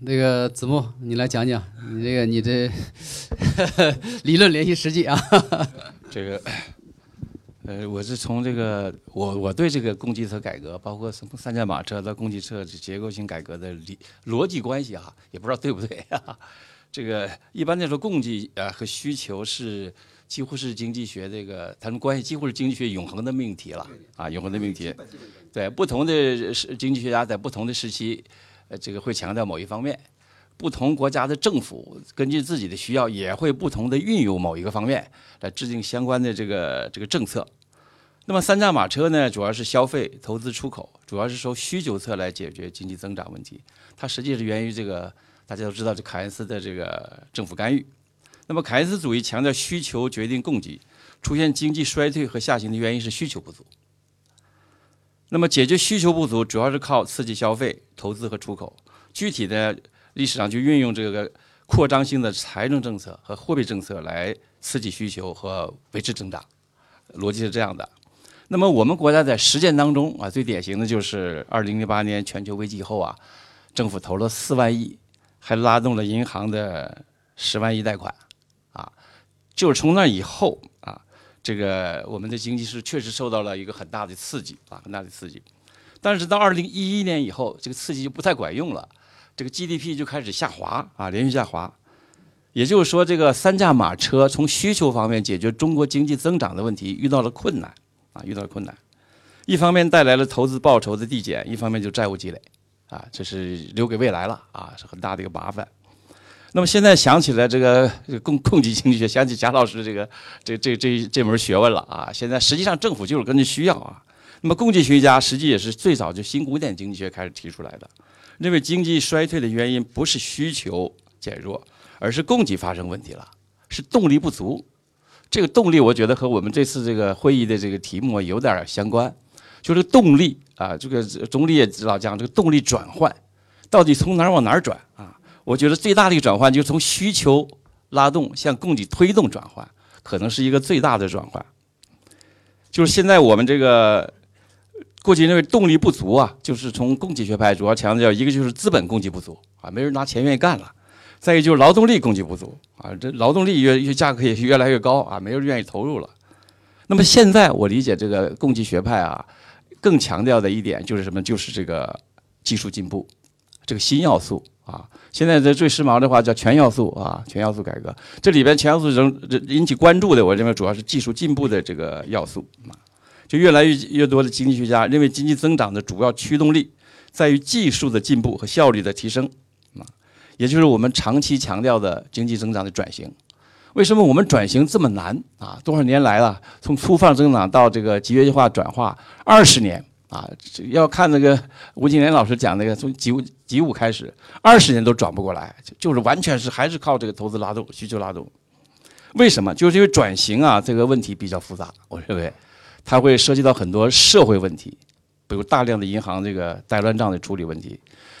那个子木，你来讲讲你这个你这 理论联系实际啊。这个，呃，我是从这个我我对这个供给侧改革，包括什么三驾马车到供给侧结构性改革的理逻辑关系啊，也不知道对不对啊。这个一般来说，供给啊和需求是几乎是经济学这个它们关系几乎是经济学永恒的命题了啊，永恒的命题。对，不同的时经济学家在不同的时期。呃，这个会强调某一方面，不同国家的政府根据自己的需要，也会不同的运用某一个方面来制定相关的这个这个政策。那么三驾马车呢，主要是消费、投资、出口，主要是从需求侧来解决经济增长问题。它实际是源于这个大家都知道，这凯恩斯的这个政府干预。那么凯恩斯主义强调需求决定供给，出现经济衰退和下行的原因是需求不足。那么解决需求不足，主要是靠刺激消费、投资和出口。具体的历史上就运用这个扩张性的财政政策和货币政策来刺激需求和维持增长，逻辑是这样的。那么我们国家在实践当中啊，最典型的就是二零零八年全球危机以后啊，政府投了四万亿，还拉动了银行的十万亿贷款，啊，就是从那以后。这个我们的经济是确实受到了一个很大的刺激啊，很大的刺激。但是到二零一一年以后，这个刺激就不太管用了，这个 GDP 就开始下滑啊，连续下滑。也就是说，这个三驾马车从需求方面解决中国经济增长的问题遇到了困难啊，遇到了困难。一方面带来了投资报酬的递减，一方面就债务积累啊，这是留给未来了啊，是很大的一个麻烦。那么现在想起来这个供供给经济学，想起贾老师这个这这这这门学问了啊！现在实际上政府就是根据需要啊。那么供给学家实际也是最早就新古典经济学开始提出来的，认为经济衰退的原因不是需求减弱，而是供给发生问题了，是动力不足。这个动力我觉得和我们这次这个会议的这个题目有点相关，就是动力啊，这个总理也老讲这个动力转换，到底从哪儿往哪儿转啊？我觉得最大的一个转换就是从需求拉动向供给推动转换，可能是一个最大的转换。就是现在我们这个过去认为动力不足啊，就是从供给学派主要强调一个就是资本供给不足啊，没人拿钱愿意干了；再一个就是劳动力供给不足啊，这劳动力越越价格也是越来越高啊，没人愿意投入了。那么现在我理解这个供给学派啊，更强调的一点就是什么？就是这个技术进步，这个新要素。啊，现在这最时髦的话叫全要素啊，全要素改革。这里边全要素仍引起关注的，我认为主要是技术进步的这个要素啊。就越来越越多的经济学家认为，经济增长的主要驱动力在于技术的进步和效率的提升啊，也就是我们长期强调的经济增长的转型。为什么我们转型这么难啊？多少年来了，从粗放增长到这个集约化转化，二十年。啊，要看那个吴敬琏老师讲那个，从几五几五开始，二十年都转不过来，就是完全是还是靠这个投资拉动、需求拉动。为什么？就是因为转型啊，这个问题比较复杂。我认为，它会涉及到很多社会问题，比如大量的银行这个贷乱账的处理问题，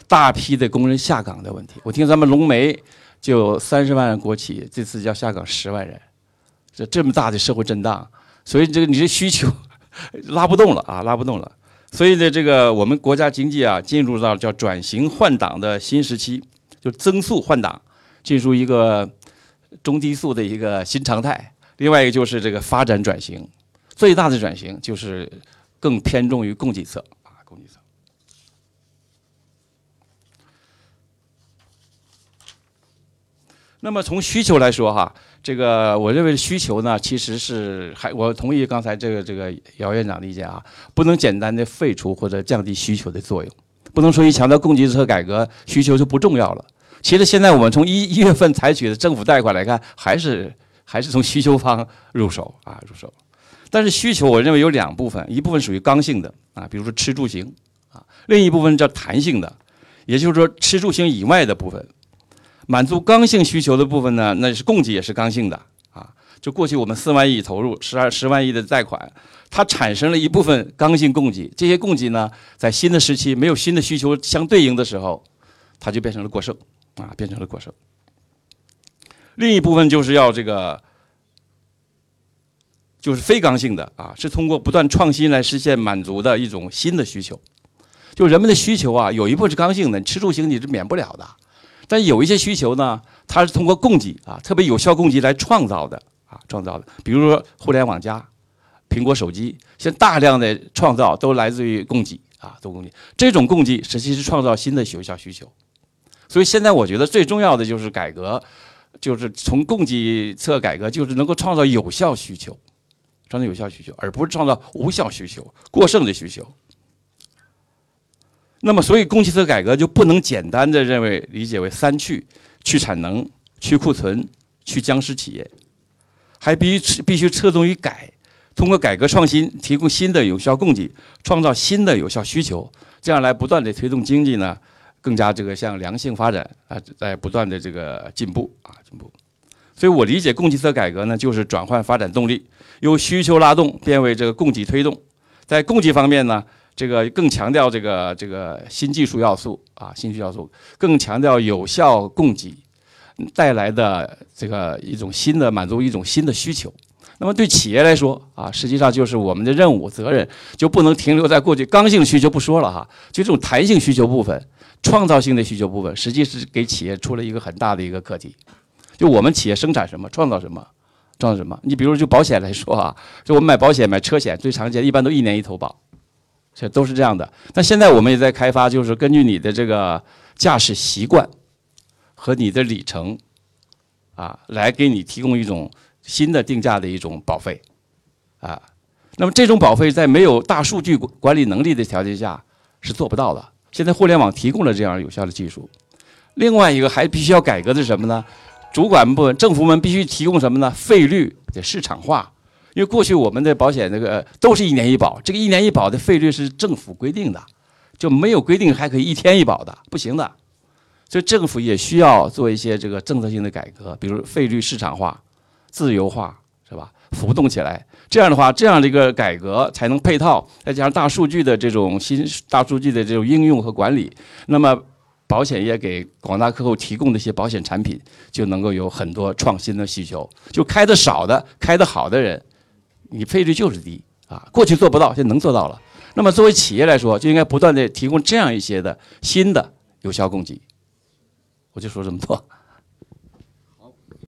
大批的工人下岗的问题。我听咱们龙煤就三十万国企，这次要下岗十万人，这这么大的社会震荡，所以这个你这需求 拉不动了啊，拉不动了。所以呢，这个我们国家经济啊，进入到叫转型换挡的新时期，就增速换挡，进入一个中低速的一个新常态。另外一个就是这个发展转型，最大的转型就是更偏重于供给侧，那么从需求来说哈。这个我认为需求呢，其实是还我同意刚才这个这个姚院长的意见啊，不能简单的废除或者降低需求的作用，不能说一强调供给侧改革，需求就不重要了。其实现在我们从一一月份采取的政府贷款来看，还是还是从需求方入手啊入手。但是需求我认为有两部分，一部分属于刚性的啊，比如说吃住行啊，另一部分叫弹性的，也就是说吃住行以外的部分。满足刚性需求的部分呢，那是供给也是刚性的啊。就过去我们四万亿投入十二十万亿的贷款，它产生了一部分刚性供给。这些供给呢，在新的时期没有新的需求相对应的时候，它就变成了过剩啊，变成了过剩。另一部分就是要这个，就是非刚性的啊，是通过不断创新来实现满足的一种新的需求。就人们的需求啊，有一部分是刚性的，吃住行你是免不了的。但有一些需求呢，它是通过供给啊，特别有效供给来创造的啊，创造的。比如说互联网加、苹果手机，现在大量的创造都来自于供给啊，都供给。这种供给实际是创造新的有效需求。所以现在我觉得最重要的就是改革，就是从供给侧改革，就是能够创造有效需求，创造有效需求，而不是创造无效需求、过剩的需求。那么，所以供给侧改革就不能简单的认为理解为三去：去产能、去库存、去僵尸企业，还必须必须侧重于改，通过改革创新提供新的有效供给，创造新的有效需求，这样来不断的推动经济呢更加这个向良性发展啊，在不断的这个进步啊进步。所以我理解供给侧改革呢，就是转换发展动力，由需求拉动变为这个供给推动，在供给方面呢。这个更强调这个这个新技术要素啊，新技术要素更强调有效供给带来的这个一种新的满足一种新的需求。那么对企业来说啊，实际上就是我们的任务责任就不能停留在过去刚性需求不说了哈，就这种弹性需求部分、创造性的需求部分，实际是给企业出了一个很大的一个课题。就我们企业生产什么，创造什么，创造什么？你比如就保险来说啊，就我们买保险买车险最常见，一般都一年一投保。这都是这样的。那现在我们也在开发，就是根据你的这个驾驶习惯和你的里程，啊，来给你提供一种新的定价的一种保费，啊，那么这种保费在没有大数据管理能力的条件下是做不到的。现在互联网提供了这样有效的技术。另外一个还必须要改革的是什么呢？主管部门、政府们必须提供什么呢？费率的市场化。因为过去我们的保险那个都是一年一保，这个一年一保的费率是政府规定的，就没有规定还可以一天一保的，不行的。所以政府也需要做一些这个政策性的改革，比如费率市场化、自由化，是吧？浮动起来，这样的话，这样的一个改革才能配套，再加上大数据的这种新大数据的这种应用和管理，那么保险业给广大客户提供的一些保险产品就能够有很多创新的需求，就开的少的、开的好的人。你费率就是低啊，过去做不到，现在能做到了。那么作为企业来说，就应该不断的提供这样一些的新的有效供给。我就说这么多。